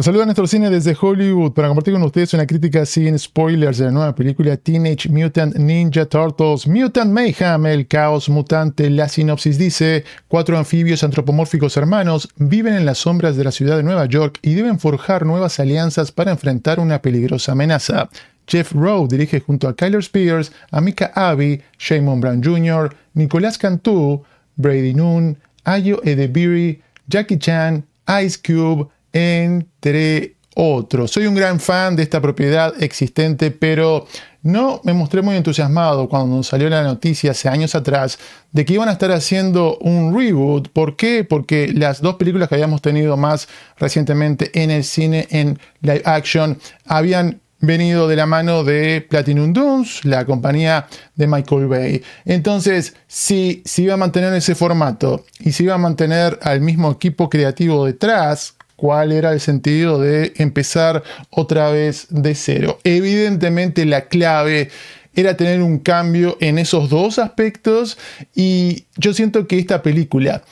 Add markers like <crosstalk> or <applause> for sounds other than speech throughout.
Los saluda Néstor Cine desde Hollywood para compartir con ustedes una crítica sin spoilers de la nueva película Teenage Mutant Ninja Turtles Mutant Mayhem, el caos mutante. La sinopsis dice, cuatro anfibios antropomórficos hermanos viven en las sombras de la ciudad de Nueva York y deben forjar nuevas alianzas para enfrentar una peligrosa amenaza. Jeff Rowe dirige junto a Kyler Spears, Amika Abbey, Shamon Brown Jr., Nicolás Cantú, Brady Noon, Ayo Edebiri, Jackie Chan, Ice Cube, entre otros. Soy un gran fan de esta propiedad existente, pero no me mostré muy entusiasmado cuando salió la noticia hace años atrás de que iban a estar haciendo un reboot. ¿Por qué? Porque las dos películas que habíamos tenido más recientemente en el cine en live action habían venido de la mano de Platinum Dunes, la compañía de Michael Bay. Entonces, si se iba a mantener ese formato y se iba a mantener al mismo equipo creativo detrás, cuál era el sentido de empezar otra vez de cero. Evidentemente la clave era tener un cambio en esos dos aspectos y yo siento que esta película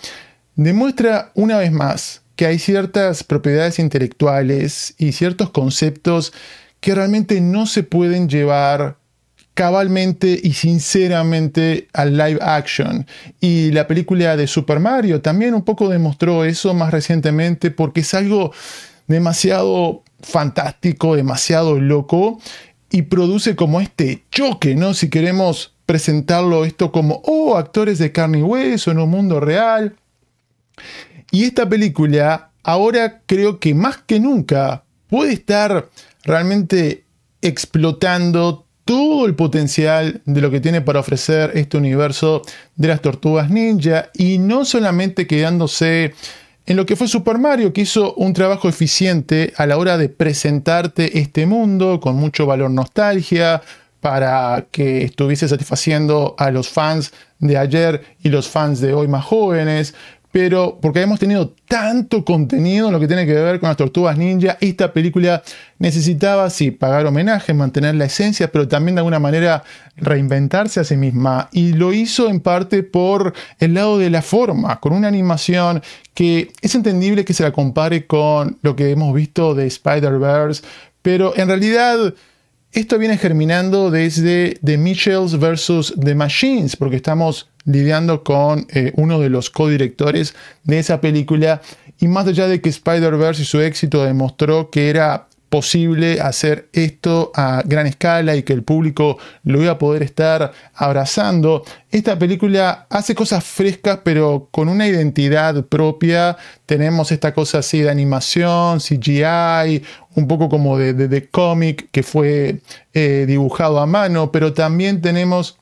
demuestra una vez más que hay ciertas propiedades intelectuales y ciertos conceptos que realmente no se pueden llevar cabalmente y sinceramente al live action. Y la película de Super Mario también un poco demostró eso más recientemente porque es algo demasiado fantástico, demasiado loco y produce como este choque, ¿no? Si queremos presentarlo esto como, oh, actores de carne y hueso en un mundo real. Y esta película ahora creo que más que nunca puede estar realmente explotando todo el potencial de lo que tiene para ofrecer este universo de las tortugas ninja y no solamente quedándose en lo que fue Super Mario, que hizo un trabajo eficiente a la hora de presentarte este mundo con mucho valor nostalgia para que estuviese satisfaciendo a los fans de ayer y los fans de hoy más jóvenes, pero porque hemos tenido tanto contenido en lo que tiene que ver con las tortugas ninja, esta película necesitaba, sí, pagar homenaje, mantener la esencia, pero también de alguna manera reinventarse a sí misma. Y lo hizo en parte por el lado de la forma, con una animación que es entendible que se la compare con lo que hemos visto de Spider-Verse, pero en realidad esto viene germinando desde The Mitchells versus The Machines, porque estamos lidiando con eh, uno de los codirectores de esa película. Y más allá de que Spider-Verse y su éxito demostró que era posible hacer esto a gran escala y que el público lo iba a poder estar abrazando. Esta película hace cosas frescas pero con una identidad propia. Tenemos esta cosa así de animación, CGI, un poco como de, de, cómic que fue eh, dibujado a mano, pero también tenemos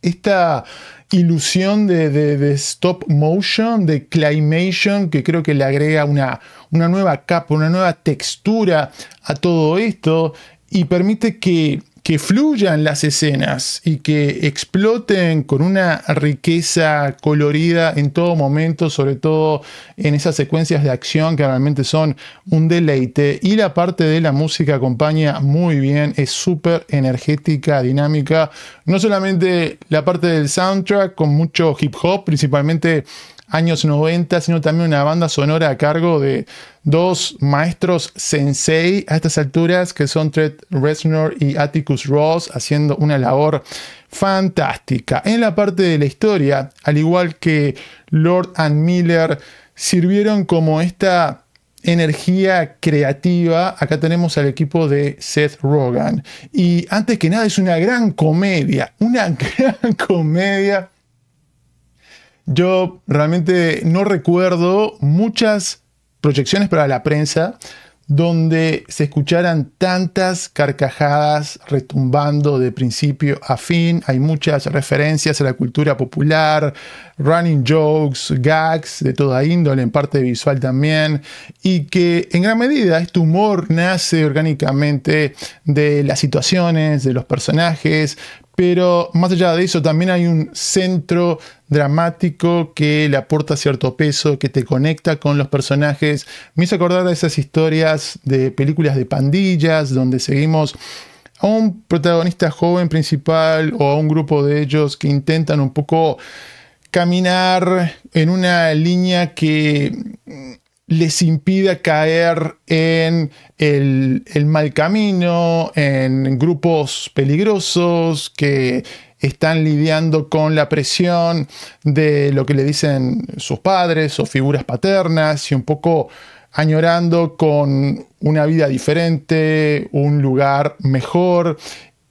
esta ilusión de, stop motion, de claymation, que creo que le agrega una, una nueva capa, una nueva textura a todo esto y permite que que fluyan las escenas y que exploten con una riqueza colorida en todo momento, sobre todo en esas secuencias de acción que realmente son un deleite. Y la parte de la música acompaña muy bien, es súper energética, dinámica. No solamente la parte del soundtrack con mucho hip hop, principalmente años 90, sino también una banda sonora a cargo de dos maestros sensei a estas alturas, que son Trent Reznor y Atticus Ross, haciendo una labor fantástica. En la parte de la historia, al igual que Lord and Miller, sirvieron como esta energía creativa. Acá tenemos al equipo de Seth Rogen. Y antes que nada es una gran comedia, una <laughs> gran comedia yo realmente no recuerdo muchas proyecciones para la prensa donde se escucharan tantas carcajadas retumbando de principio a fin. Hay muchas referencias a la cultura popular, running jokes, gags de toda índole, en parte visual también, y que en gran medida este humor nace orgánicamente de las situaciones, de los personajes, pero más allá de eso también hay un centro dramático que le aporta cierto peso, que te conecta con los personajes. Me hizo acordar de esas historias de películas de pandillas, donde seguimos a un protagonista joven principal o a un grupo de ellos que intentan un poco caminar en una línea que les impida caer en el, el, mal camino, en grupos peligrosos que están lidiando con la presión de lo que le dicen sus padres o figuras paternas y un poco añorando con una vida diferente, un lugar mejor.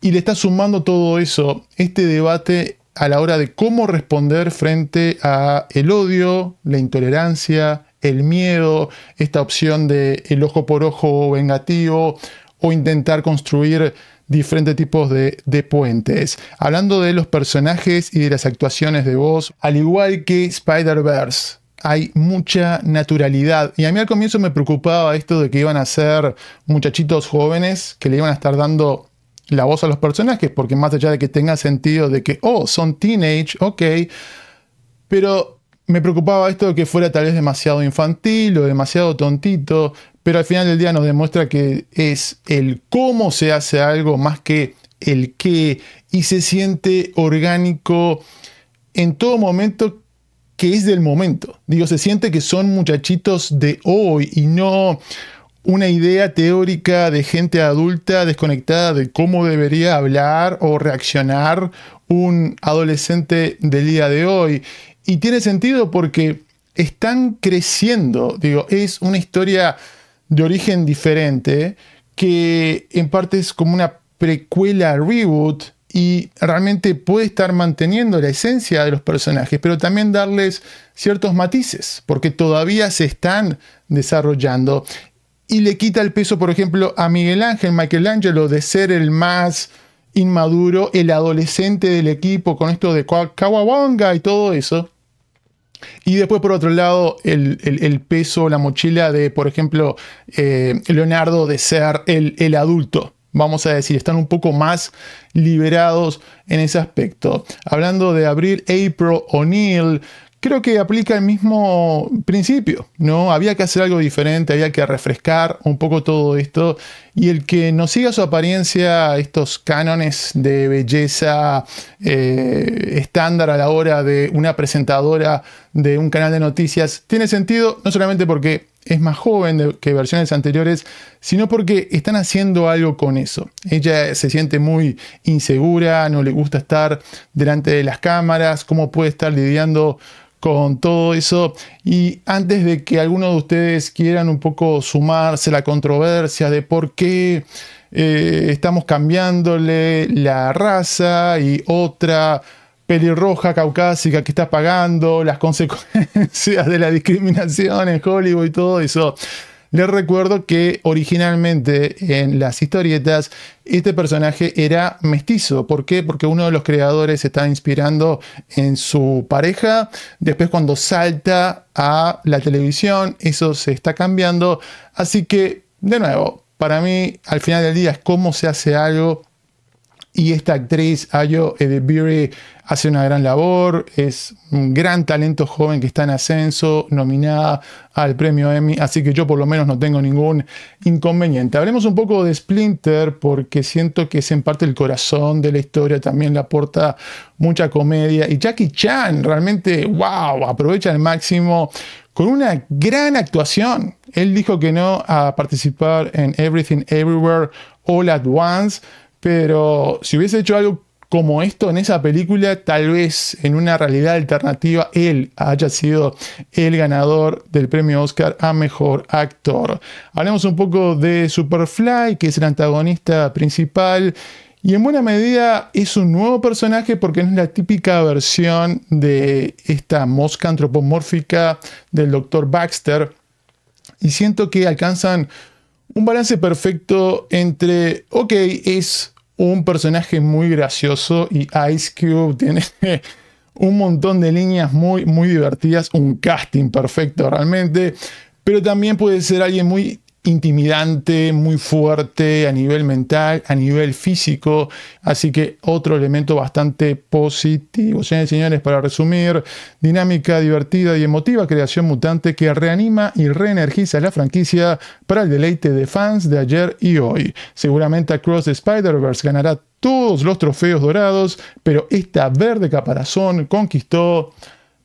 Y le está sumando todo eso, este debate a la hora de cómo responder frente a el odio, la intolerancia, el miedo, esta opción de el ojo por ojo vengativo o intentar construir diferentes tipos de, de, puentes. Hablando de los personajes y de las actuaciones de voz, al igual que Spider-Verse, hay mucha naturalidad. Y a mí al comienzo me preocupaba esto de que iban a ser muchachitos jóvenes que le iban a estar dando la voz a los personajes, porque más allá de que tenga sentido de que, oh, son teenage, ok, pero me preocupaba esto de que fuera tal vez demasiado infantil o demasiado tontito, pero al final del día nos demuestra que es el cómo se hace algo más que el qué y se siente orgánico en todo momento que es del momento. Digo, se siente que son muchachitos de hoy y no una idea teórica de gente adulta desconectada de cómo debería hablar o reaccionar un adolescente del día de hoy. Y tiene sentido porque están creciendo. Digo, es una historia de origen diferente que en parte es como una precuela reboot y realmente puede estar manteniendo la esencia de los personajes, pero también darles ciertos matices, porque todavía se están desarrollando. Y le quita el peso, por ejemplo, a Miguel Ángel, Michelangelo, de ser el más inmaduro, el adolescente del equipo, con esto de Kawabonga y todo eso. Y después, por otro lado, el, peso, la mochila de, por ejemplo, eh, Leonardo de ser el, el, adulto. Vamos a decir, están un poco más liberados en ese aspecto. Hablando de Abril, April O'Neill, creo que aplica el mismo principio, ¿no? Había que hacer algo diferente, había que refrescar un poco todo esto y el que no siga su apariencia, estos cánones de belleza eh, estándar a la hora de una presentadora de un canal de noticias, tiene sentido no solamente porque es más joven que versiones anteriores, sino porque están haciendo algo con eso. Ella se siente muy insegura, no le gusta estar delante de las cámaras, cómo puede estar lidiando con todo eso. Y antes de que alguno de ustedes quieran un poco sumarse a la controversia de por qué eh, estamos cambiándole la raza y otra pelirroja caucásica que está pagando las consecuencias de la discriminación en Hollywood y todo eso. Les recuerdo que originalmente en las historietas este personaje era mestizo. ¿Por qué? Porque uno de los creadores se está inspirando en su pareja. Después cuando salta a la televisión, eso se está cambiando. Así que, de nuevo, para mí al final del día es cómo se hace algo y esta actriz, Ayo Edebiri, hace una gran labor, es un gran talento joven que está en ascenso, nominada al premio Emmy, así que yo por lo menos no tengo ningún inconveniente. Hablemos un poco de Splinter porque siento que es en parte el corazón de la historia, también le aporta mucha comedia y Jackie Chan realmente, wow, aprovecha al máximo con una gran actuación. Él dijo que no a participar en Everything Everywhere All at Once pero si hubiese hecho algo como esto en esa película, tal vez en una realidad alternativa él haya sido el ganador del premio Oscar a Mejor Actor. Hablemos un poco de Superfly, que es el antagonista principal. Y en buena medida es un nuevo personaje porque no es la típica versión de esta mosca antropomórfica del Dr. Baxter. Y siento que alcanzan un balance perfecto entre, ok, es un personaje muy gracioso y Ice Cube tiene <laughs> un montón de líneas muy, muy divertidas, un casting perfecto realmente, pero también puede ser alguien muy intimidante, muy fuerte a nivel mental, a nivel físico. Así que otro elemento bastante positivo. Señores y señores, para resumir, dinámica divertida y emotiva creación mutante que reanima y reenergiza la franquicia para el deleite de fans de ayer y hoy. Seguramente Across the Spider-Verse ganará todos los trofeos dorados, pero esta verde caparazón conquistó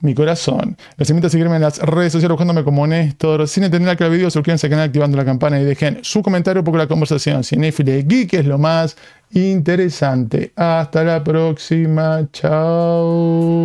mi corazón. Les invito a seguirme en las redes sociales buscándome como Néstor. Sin entender que el video, suscríbanse al canal activando la campana y dejen su comentario porque la conversación cinéfila y geek es lo más interesante. Hasta la próxima. Chao.